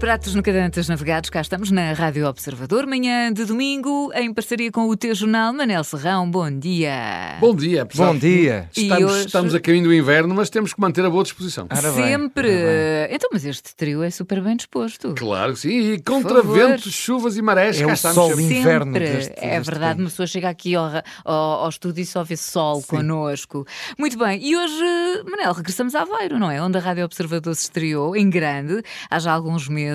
Pratos no Cadantes Navegados, cá estamos na Rádio Observador, manhã de domingo, em parceria com o teu jornal, Manel Serrão, bom dia. Bom dia, pessoal. Bom dia. Estamos, hoje- estamos a caminho do inverno, mas temos que manter a boa disposição. Ora bem, Sempre. ora Então, mas este trio é super bem disposto. Claro que sim, e contra ventos, chuvas e marés, É cá o estamos sol sempre. de inverno Sempre. deste- é deste verdade, tempo. uma pessoa chega aqui ao, ao, ao estúdio e só vê sol connosco. Muito bem, e hoje, Manel, regressamos a Aveiro, não é? Onde a Rádio Observador se estreou, em grande, há já alguns meses.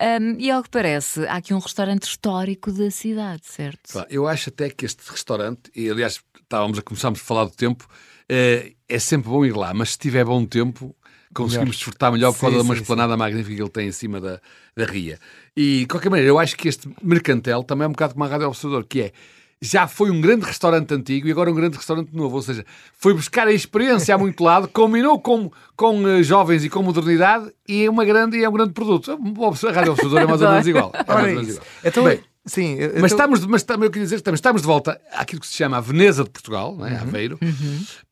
Ahm, e ao que parece, há aqui um restaurante histórico da cidade, certo? Eu acho até que este restaurante, e aliás estávamos a começarmos a falar do tempo, eh, é sempre bom ir lá, mas se tiver bom tempo, conseguimos Melhor. desfrutar melhor por causa de uma esplanada magnífica que ele tem em cima da, da ria. E, de qualquer maneira, eu acho que este Mercantel também é um bocado como a Rádio Observador, que é já foi um grande restaurante antigo e agora um grande restaurante novo. Ou seja, foi buscar a experiência a muito lado, combinou com, com eh, jovens e com modernidade e é, uma grande, é um grande produto. A Rádio Observador é mais ou menos igual. É mais ou menos igual. Então, Bem, sim, mas então- estamos, mas estamos, eu queria dizer, estamos, estamos de volta àquilo que se chama a Veneza de Portugal, não é? Aveiro,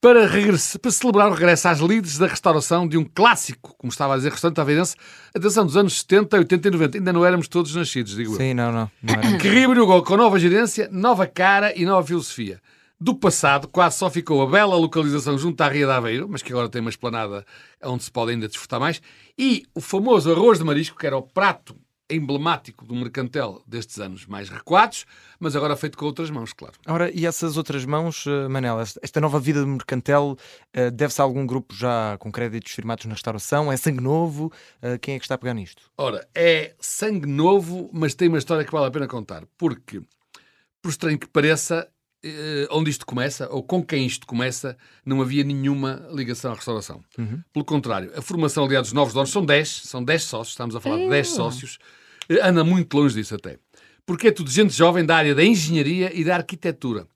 para, regressa- para celebrar o regresso às lides da restauração de um clássico, como estava a dizer, restaurante aveirense, atenção, dos anos 70, 80 e 90. Ainda não éramos todos nascidos, digo eu. Sim, não, não. não. Que reabriu com nova gerência, nova cara e nova filosofia. Do passado, quase só ficou a bela localização junto à Ria de Aveiro, mas que agora tem uma esplanada onde se pode ainda desfrutar mais, e o famoso arroz de marisco, que era o prato emblemático do mercantel destes anos mais recuados, mas agora feito com outras mãos, claro. Ora, e essas outras mãos, eh, Manela, esta- nova vida de Mercantel eh, deve-se a algum grupo já com créditos firmados na restauração? É sangue novo? Eh, Quem é que está a pegar nisto? Ora, é sangue novo, mas tem uma história que vale a pena contar, porque, por estranho que pareça, onde isto começa, ou com quem isto começa, não havia nenhuma ligação à restauração. Pelo contrário, a formação, aliás, dos novos donos são 10, são 10 sócios, estamos a falar de 10 sócios, anda muito longe disso até. Porque é tudo gente jovem da área da engenharia e da arquitetura,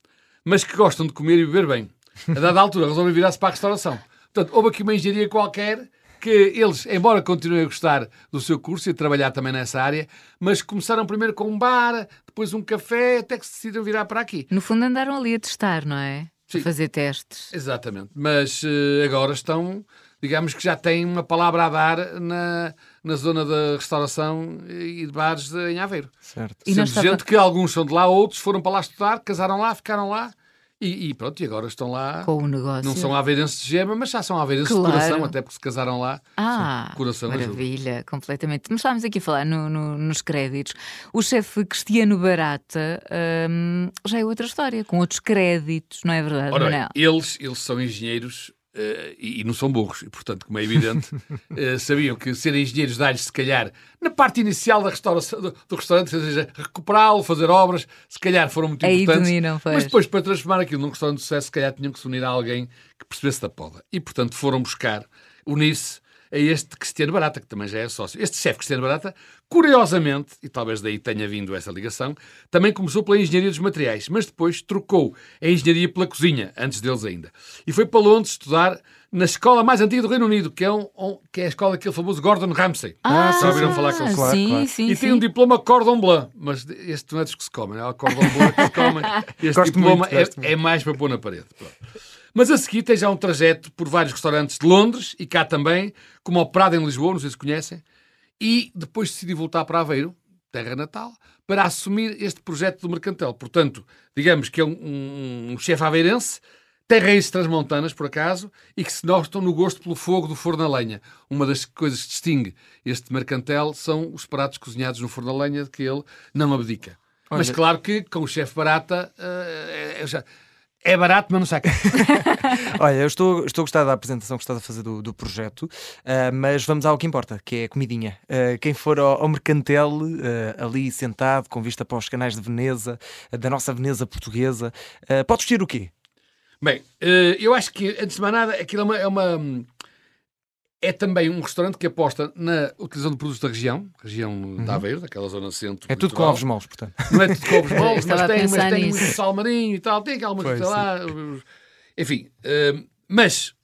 mas que gostam de comer e beber bem. A dada altura resolvem virar-se para a restauração. Portanto, houve aqui uma engenharia qualquer que eles, embora continuem a gostar do seu curso e a trabalhar também nessa área, mas começaram primeiro com um bar, depois um café, até que se decidiram virar para aqui. No fundo andaram ali a testar, não é? Sim. A fazer testes. Exatamente. Mas eh, agora estão, digamos que já têm uma palavra a dar na, na zona da restauração e de bares de- em Aveiro. Certo. E Sendo estava- gente que alguns são de lá, outros foram para lá estudar, casaram lá, ficaram lá e, e pronto, e agora estão lá. Com o negócio. Não são aveirenses de gema, mas já são aveirenses Claro. de coração, até porque se casaram lá. Ah, coração ajuda. maravilha, completamente. Mas estávamos aqui a falar no- no- nos créditos. O chefe Cristiano Barata hum, já é outra história, com outros créditos, não é verdade, Ora Manel? eles, eles são engenheiros eh, e, e não são burros, e portanto, como é evidente, eh, sabiam que ser engenheiros dá-lhes, se calhar, na parte inicial da restauração, do, do restaurante, ou seja, recuperá-lo, fazer obras, se calhar foram muito Aí importantes. dominam. Mas depois, para transformar aquilo num restaurante de sucesso, se calhar tinham que se unir a alguém que percebesse da poda. E, portanto, foram buscar, unir-se a este Cristiano Barata, que também já é sócio. Este chefe Cristiano Barata, curiosamente, e talvez daí tenha vindo essa ligação, também começou pela engenharia dos materiais, mas depois trocou a engenharia pela cozinha, antes deles ainda. E foi para Londres estudar na escola mais antiga do Reino Unido, que é, um, um- que é a escola daquele famoso Gordon Ramsay. Ah, Já ouviram falar com ele? Claro, sim, claro. sim, E sim. tem um diploma Cordon Bleu, mas este não é dos que se comem, é o Cordon Bleu que se comem. Este Gosto diploma muito, é, é mais para pôr na parede. Pronto. Mas a seguir tem já um trajeto por vários restaurantes de Londres e cá também, como ao Prado em Lisboa, não sei se conhecem, e depois decidiu voltar para Aveiro, terra natal, para assumir este projeto do Mercantel. Portanto, digamos que é um, um, um chefe aveirense, tem raízes transmontanas, por acaso, e que se notam no gosto pelo fogo do forno a lenha. Uma das coisas que distingue este Mercantel são os pratos cozinhados no forno a lenha, de que ele não abdica. Mas Olha- claro que com o chefe barata é, já- é barato, mas não saca. Olha, eu estou, estou a gostar da apresentação que estás a fazer do, do projeto, ah, mas vamos ao que importa, que é a comidinha. Ah, quem for ao, ao Mercantel, ah, ali sentado, com vista para os canais de Veneza, da nossa Veneza portuguesa, ah, pode vestir o quê? Bem, eu acho que, antes de mais nada, aquilo é uma, é uma- é também um restaurante que aposta na utilização de produtos da região, região de Aveiro, daquela zona centro. Uhum. É tudo com ovos moles, portanto. Não é tudo com ovos Estava mas a tem, mas tem muito sal marinho e tal, tem aquela Pois, coisa lá. Enfim, eh, mas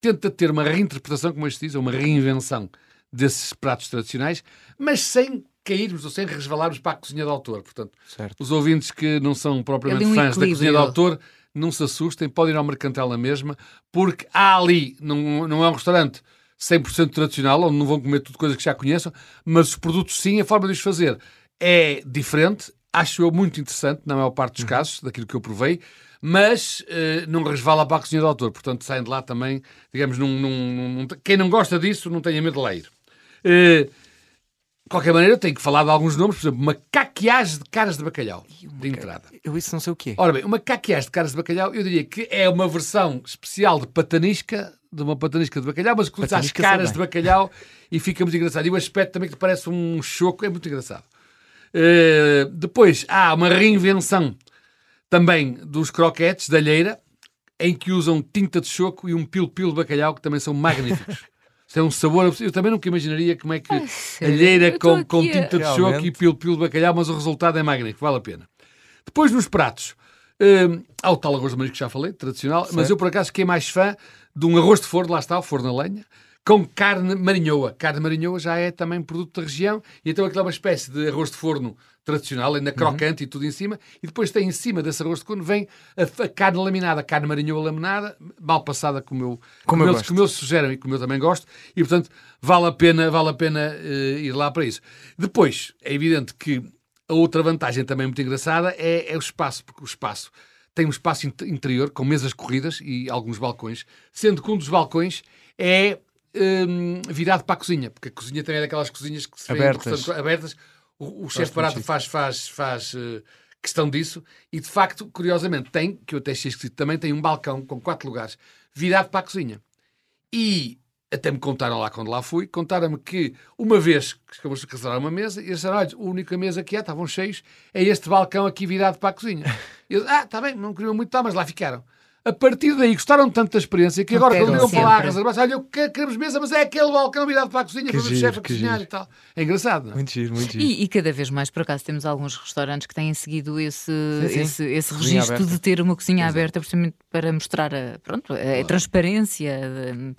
tenta ter uma reinterpretação, como este diz, ou uma reinvenção desses pratos tradicionais, mas sem cairmos ou sem resvalarmos para a cozinha de autor. Portanto, Certo. os ouvintes que não são propriamente um fãs da cozinha de autor, não se assustem, podem ir ao Mercantel na mesma, porque há ali, não, não é um restaurante 100% tradicional, onde não vão comer tudo coisas que já conheçam, mas os produtos sim, a forma de os fazer é diferente, acho eu muito interessante, na maior parte dos Uhum. casos, daquilo que eu provei, mas eh, não resvala para a cozinha do autor, portanto saem de lá também, digamos, num, num- num- quem não gosta disso não tenha medo de lá ir. Eh, de qualquer maneira, eu tenho que falar de alguns nomes, por exemplo, uma caqueagem de caras de bacalhau, de entrada. Eu isso não sei o quê. Ora bem, uma caqueagem de caras de bacalhau, eu diria que é uma versão especial de patanisca, de uma patanisca de bacalhau, mas que usa as caras de bacalhau e fica muito engraçado. E o aspecto também que parece um choco, é muito engraçado. Eh, depois há uma reinvenção também dos croquetes da alheira, em que usam tinta de choco e um pil-pil de bacalhau, que também são magníficos. Tem um sabor. Eu também nunca imaginaria como é que sério? alheira com, com tinta de choco Realmente. e pil-pil de bacalhau, mas o resultado é magnífico, vale a pena. Depois nos pratos, hum, há o tal arroz de marisco que já falei, tradicional, mas Certo. eu por acaso fiquei mais fã de um arroz de forno, lá está, o forno a lenha, com carne marinhoa. Carne marinhoa já é também produto da região, e então aquilo é uma espécie de arroz de forno tradicional, ainda Uhum. crocante e tudo em cima, e depois tem em cima desse arroz de forno, vem a, a carne laminada, a carne marinhoa laminada, mal passada como eu, Como eu eles, como eles sugerem e como eu também gosto, e portanto vale a pena, vale a pena eh, ir lá para isso. Depois, é evidente que a outra vantagem também muito engraçada é, é o espaço, porque o espaço tem um espaço int- interior com mesas corridas e alguns balcões, sendo que um dos balcões é hum, virado para a cozinha, porque a cozinha também é daquelas cozinhas que se Abertas. abertas. O, o chefe barato faz, faz, faz eh, questão disso e de facto, curiosamente, tem, que eu até achei esquisito, também tem um balcão com quatro lugares virado para a cozinha. E até me contaram lá quando lá fui, contaram-me que uma vez que acabamos de reservar uma mesa, e eles disseram: olha, a única mesa que há, estavam cheios, é este balcão aqui virado para a cozinha. E eles, ah, está bem, não queriam muito, tá, mas lá ficaram. A partir daí gostaram tanto da experiência que agora, quando iam para lá a sempre. reservar, olha, queremos mesa, mas é aquele balcão virado para a cozinha, Que para o chefe a cozinhar giro. e tal. É engraçado, não é? Muito giro, muito giro. E, e cada vez mais, por acaso, temos alguns restaurantes que têm seguido esse, sim. esse, esse Cozinha registro aberta. de ter uma cozinha aberta, precisamente para mostrar a, pronto, a transparência. de-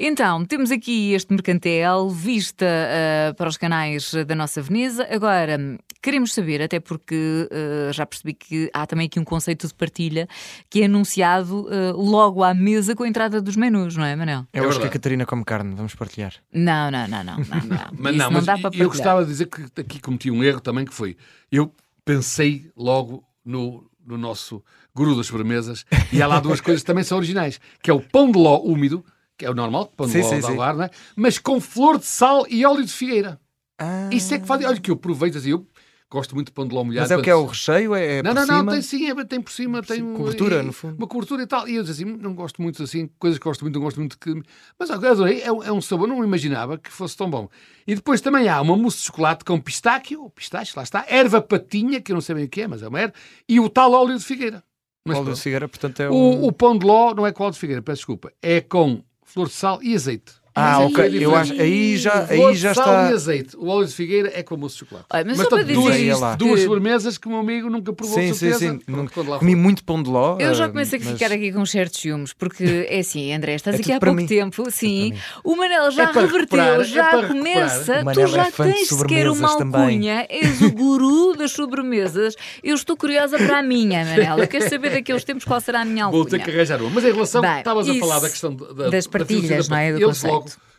Então, temos aqui este mercantel, vista ah, para os canais da nossa Veneza. Agora, queremos saber, até porque ah, já percebi que há também aqui um conceito de partilha que é anunciado ah, logo à mesa com a entrada dos menus, não é, Manel? Eu É acho que a. Catarina come carne, vamos partilhar. Não, não, não, não. não, não. Mas não, mas dá para eu partilhar. gostava de dizer que aqui cometi um erro também, que foi, eu pensei logo no, no nosso guru das sobremesas, e há lá duas coisas que também são originais, que é o pão de ló úmido, que é o normal, pão de Sim, ló sim, de sim. alvar, não é? mas com flor de sal e óleo de figueira. Ah, Isso é que faz, olha que eu aproveito, assim, eu gosto muito de pão de ló molhado. Mas é o que é o recheio? É, é não, não, não, cima? tem sim, é- tem por cima, tem cobertura, e- no fundo. Uma cobertura e tal. E eu disse assim, não gosto muito assim, coisas que gosto muito, não gosto muito que. Mas adorei, é, um- é um sabor, não imaginava que fosse tão bom. E depois também há uma mousse de chocolate com pistáquio, pistache, lá está, erva patinha, que eu não sei bem o que é, mas é uma erva, e o tal óleo de figueira. Mas Óleo de figueira, portanto é um... o, o pão de ló não é com óleo de figueira, peço desculpa, é com flor de sal e azeite. Ah, Mas ok. é Eu acho, aí já, aí de já sal está. e azeite. O óleo de figueira é com a mousse de chocolate. Olha, mas Mas, só portanto, dizer duas, isto, duas que- sobremesas que o meu amigo nunca provou, Sim, sim, sim. Pronto, Comi for. muito pão de ló. Eu já começo a mas- ficar aqui com certos ciúmes, porque é assim, André, estás É aqui há pouco mim. tempo, sim. O Manel já É reverteu, é já começa. Tu já é de tens sequer uma alcunha, és o guru das sobremesas. Eu estou curiosa para a minha, Manel. Eu quero saber daqueles tempos qual será a minha Vou ter que alcunha. arranjar uma. Mas em relação, estavas a falar da questão da, da- das da partilhas, não é, do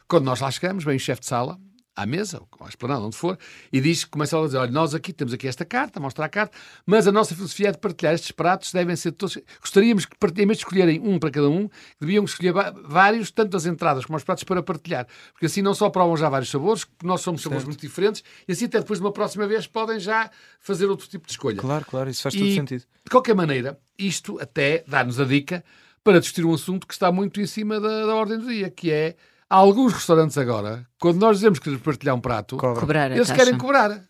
quando nós lá chegamos, vem o chefe de sala à mesa, ou à esplanada, onde for, e diz, começa a dizer, olha, nós aqui temos aqui esta carta, mostra a carta, mas a nossa filosofia é de partilhar estes pratos, devem ser todos... Gostaríamos que, em vez de escolherem um para cada um, deviam escolher vários, tanto as entradas como os pratos, para partilhar. Porque assim não só provam já vários sabores, porque nós somos sabores muito diferentes, e assim até depois de uma próxima vez podem já fazer outro tipo de escolha. Claro, claro, isso faz todo E, sentido. De qualquer maneira, isto até dá-nos a dica para discutir um assunto que está muito em cima da, da ordem do dia, que é há alguns restaurantes agora, quando nós dizemos que queremos partilhar um prato, Cobra. Cobrar eles taxa. querem cobrar.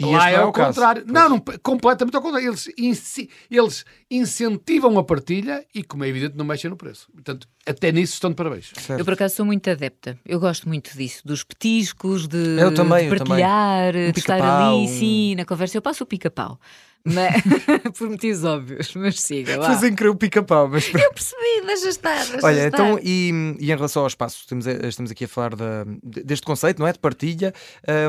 E Lá é ao o caso. contrário. Não, não, completamente ao contrário. Eles, inci- eles incentivam a partilha e, como é evidente, não mexem no preço. Portanto, até nisso estão de parabéns. Certo. Eu, por acaso, sou muito adepta. Eu gosto muito disso, dos petiscos, de, Eu também, de eu também. partilhar, de estar ali, um- sim, na conversa. Eu passo o pica-pau. Mas, por motivos óbvios, mas siga lá. Fazem crer o pica-pau, mas Eu percebi, deixa estar. Deixa Olha, estar. então, e, e em relação ao espaço, estamos, estamos aqui a falar da- deste conceito, não é? De partilha.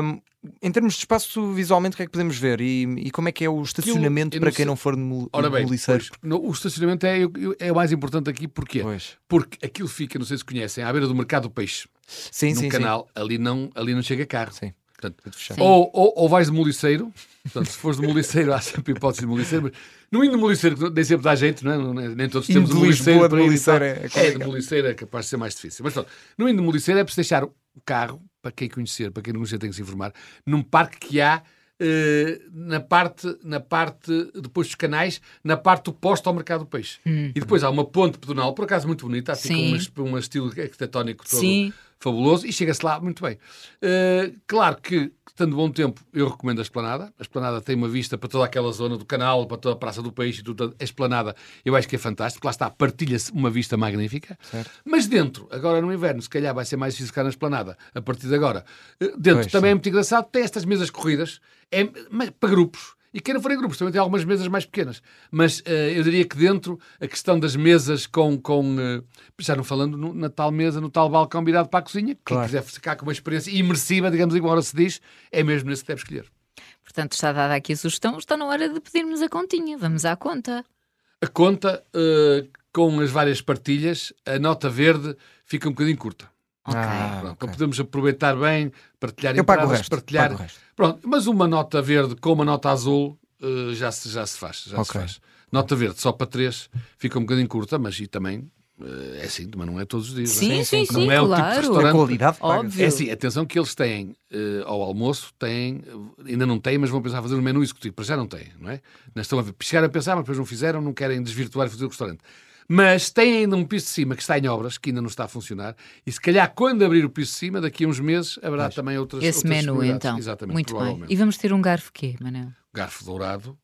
Hum, em termos de espaço, visualmente, o que é que podemos ver? E, e como é que é o estacionamento eu para não quem sei- não for no, Ora bem, no pois, no- o estacionamento é, é o mais importante aqui, porquê? Pois. Porque aquilo fica, não sei se conhecem, à beira do mercado do peixe. Sim, num sim, canal, ali não, ali não chega carro. sim. Portanto, ou, ou, ou vais de moliceiro, portanto, se fores de moliceiro, há sempre hipótese de moliceiro, mas no indo de moliceiro, nem sempre dá jeito, não é? Nem todos Indo temos de um moliceiro. De moliceiro é é, de moliceiro é capaz de ser mais difícil. Mas pronto, no indo de moliceiro é preciso deixar o carro, para quem conhecer, para quem não conhecer tem que se informar, num parque que há eh, na parte, na parte, depois dos canais, na parte oposta ao mercado do peixe. E depois há uma ponte pedonal, por acaso muito bonita, assim com Hum. Um, um estilo arquitetónico todo Sim. Fabuloso, e chega-se lá muito bem. Eh, claro que, estando bom tempo, eu recomendo a Esplanada. A Esplanada tem uma vista para toda aquela zona do canal, para toda a Praça do Peixe, e tudo. A Esplanada eu acho que é fantástico, lá está, partilha-se uma vista magnífica. Certo. Mas dentro, agora no inverno, se calhar vai ser mais difícil ficar na Esplanada, a partir de agora. Eh, Dentro Pois, também sim. é muito engraçado, tem estas mesas corridas, é, mas para grupos. E quem não for em grupos, também tem algumas mesas mais pequenas. Mas eh, eu diria que dentro, a questão das mesas com. com eh, já não falando no- na tal mesa, no tal balcão virado para a cozinha, quem Claro. quiser ficar com uma experiência imersiva, digamos, igual se diz, é mesmo nesse que deve escolher. Portanto, está dada aqui a sugestão, está na hora de pedirmos a continha. Vamos à conta. A conta, eh, com as várias partilhas, a nota verde fica um bocadinho curta. Ok. Ah, Pronto, ok. Para podermos aproveitar bem, partilhar Eu pago o entradas, resto. partilhar. pago o resto. Pronto, mas uma nota verde com uma nota azul eh, já, se, já se faz. Já se Ok. faz. Nota verde só para três fica um bocadinho curta, mas e também eh, é assim, mas não é todos os dias. não é? Sim, sim, sim, Não é o tipo de claro. restaurante- A qualidade. Óbvio. É assim, atenção que eles têm eh, ao almoço, têm, ainda não têm, mas vão pensar fazer um menu executivo. Para já não têm, não é? Não estão a ver, chegaram a pensar, mas depois não fizeram, não querem desvirtuar e fazer o restaurante. Mas têm ainda um piso de cima que está em obras, que ainda não está a funcionar, e se calhar quando abrir o piso de cima, daqui a uns meses, haverá também outras Esse outras menu, então. Exatamente, Muito bem. E vamos ter um garfo quê, Manel? Garfo dourado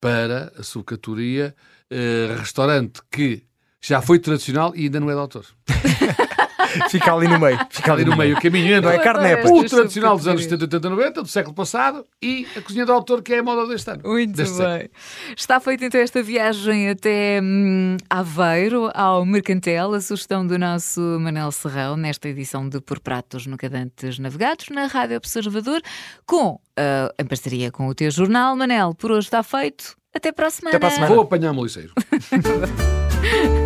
para a sucatoria, eh, restaurante que já foi tradicional e ainda não é de autor. Fica ali no meio. Fica Ali no meio, o caminho entre Não é carne, é Estas o tradicional dos anos subcategorias. 70, 80, 90, do século passado, e a cozinha do autor, que é a moda deste ano. Muito deste bem. século. Está feita então esta viagem até hum, Aveiro, ao Mercantel, a sugestão do nosso Manel Serrão, nesta edição de Por Pratos Nunca Dantes Navegados, na Rádio Observador, com, ah, em parceria com o teu jornal. Manel, por hoje está feito. Até para a semana. Até para a semana. Vou apanhar o moliceiro.